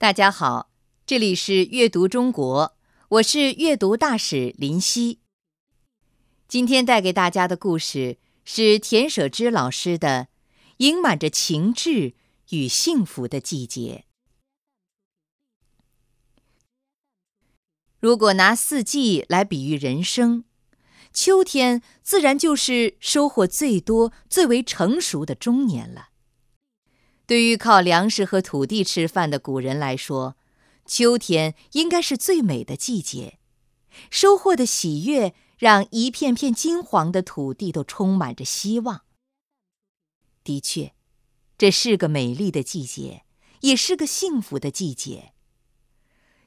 大家好，这里是阅读中国，我是阅读大使林夕。今天带给大家的故事是田舍之老师的《盈满着情致与幸福的季节》。如果拿四季来比喻人生，秋天自然就是收获最多、最为成熟的中年了。对于靠粮食和土地吃饭的古人来说，秋天应该是最美的季节。收获的喜悦让一片片金黄的土地都充满着希望。的确，这是个美丽的季节，也是个幸福的季节。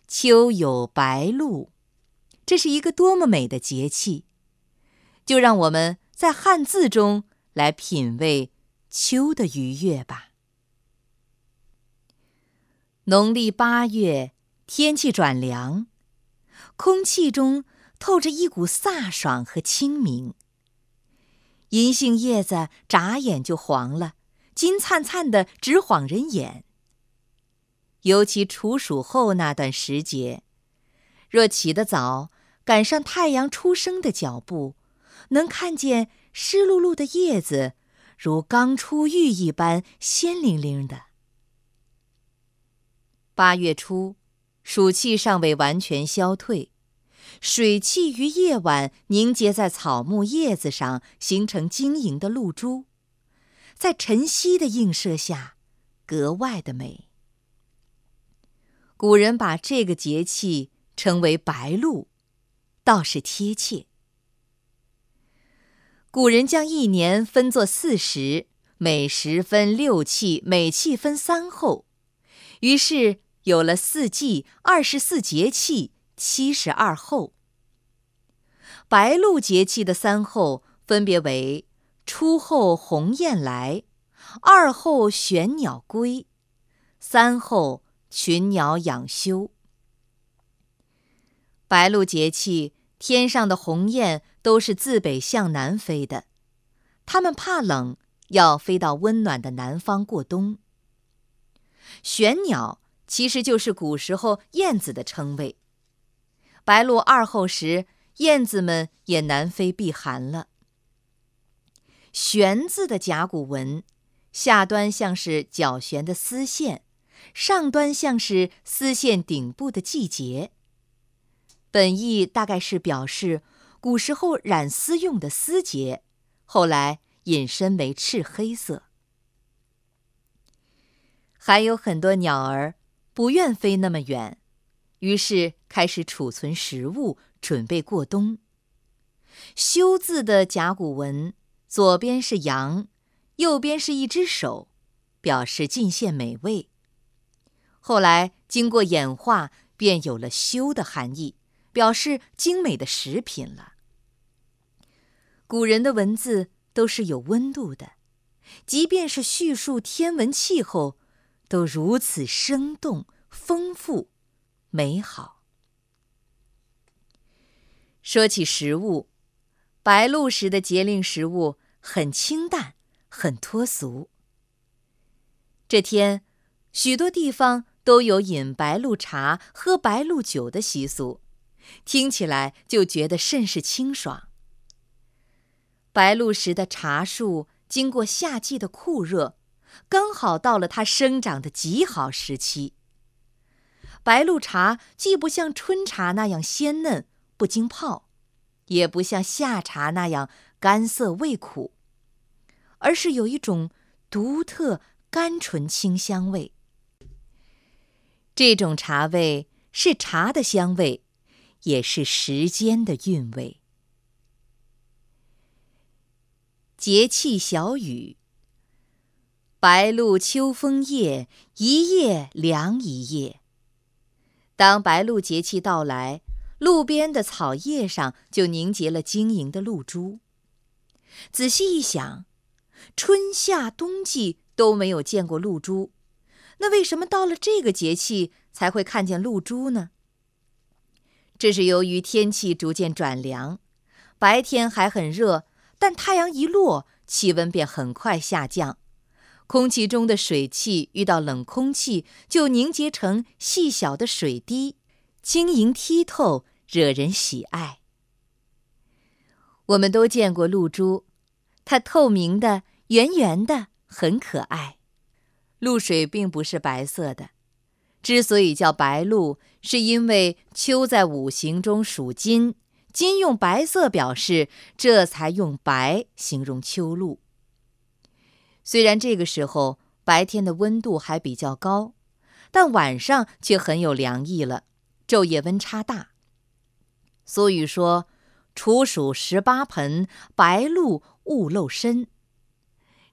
秋有白露，这是一个多么美的节气！就让我们在汉字中来品味秋的愉悦吧。农历八月，天气转凉，空气中透着一股飒爽和清明。银杏叶子眨眼就黄了，金灿灿的，直晃人眼。尤其处暑后那段时节，若起得早，赶上太阳初升的脚步，能看见湿漉漉的叶子，如刚出浴一般鲜灵灵的。八月初，暑气尚未完全消退，水汽于夜晚凝结在草木叶子上，形成晶莹的露珠，在晨曦的映射下，格外的美。古人把这个节气称为“白露”，倒是贴切。古人将一年分作四时，每时分六气，每气分三候，于是。有了四季、二十四节气、七十二候。白露节气的三候分别为：初候鸿雁来，二候玄鸟归，三候群鸟养休。白露节气，天上的鸿雁都是自北向南飞的，它们怕冷，要飞到温暖的南方过冬。玄鸟。其实就是古时候燕子的称谓。白露二候时，燕子们也南飞避寒了。玄字的甲骨文，下端像是绞旋的丝线，上端像是丝线顶部的季节。本意大概是表示古时候染丝用的丝结，后来引申为赤黑色。还有很多鸟儿。不愿飞那么远，于是开始储存食物，准备过冬。休字的甲骨文，左边是羊，右边是一只手，表示进献美味。后来经过演化，便有了“休”的含义，表示精美的食品了。古人的文字都是有温度的，即便是叙述天文气候。都如此生动、丰富、美好。说起食物，白露时的节令食物很清淡，很脱俗。这天，许多地方都有饮白露茶、喝白露酒的习俗，听起来就觉得甚是清爽。白露时的茶树经过夏季的酷热。刚好到了它生长的极好时期。白露茶既不像春茶那样鲜嫩不经泡，也不像夏茶那样干涩味苦，而是有一种独特甘醇清香味。这种茶味是茶的香味，也是时间的韵味。节气小雨。白露秋风夜，一夜凉一夜。当白露节气到来，路边的草叶上就凝结了晶莹的露珠。仔细一想，春夏冬季都没有见过露珠，那为什么到了这个节气才会看见露珠呢？这是由于天气逐渐转凉，白天还很热，但太阳一落，气温便很快下降。空气中的水汽遇到冷空气，就凝结成细小的水滴，晶莹剔透，惹人喜爱。我们都见过露珠，它透明的、圆圆的，很可爱。露水并不是白色的，之所以叫白露，是因为秋在五行中属金，金用白色表示，这才用白形容秋露。虽然这个时候白天的温度还比较高，但晚上却很有凉意了，昼夜温差大。俗语说。处暑十八盆，白露勿露身。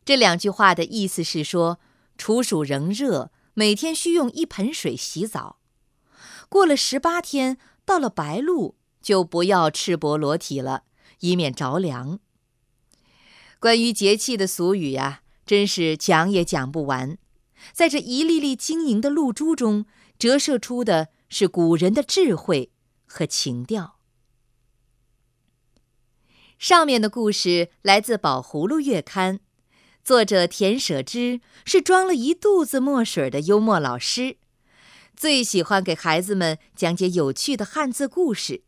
这两句话的意思是说，处暑仍热，每天需用一盆水洗澡。过了十八天，到了白露，就不要赤膊裸体了，以免着凉。关于节气的俗语呀，真是讲也讲不完。在这一粒粒晶莹的露珠中，折射出的是古人的智慧和情调。上面的故事来自《宝葫芦月刊》，作者田舍之是装了一肚子墨水的幽默老师，最喜欢给孩子们讲解有趣的汉字故事。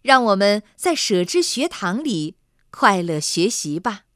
让我们在舍之学堂里快乐学习吧。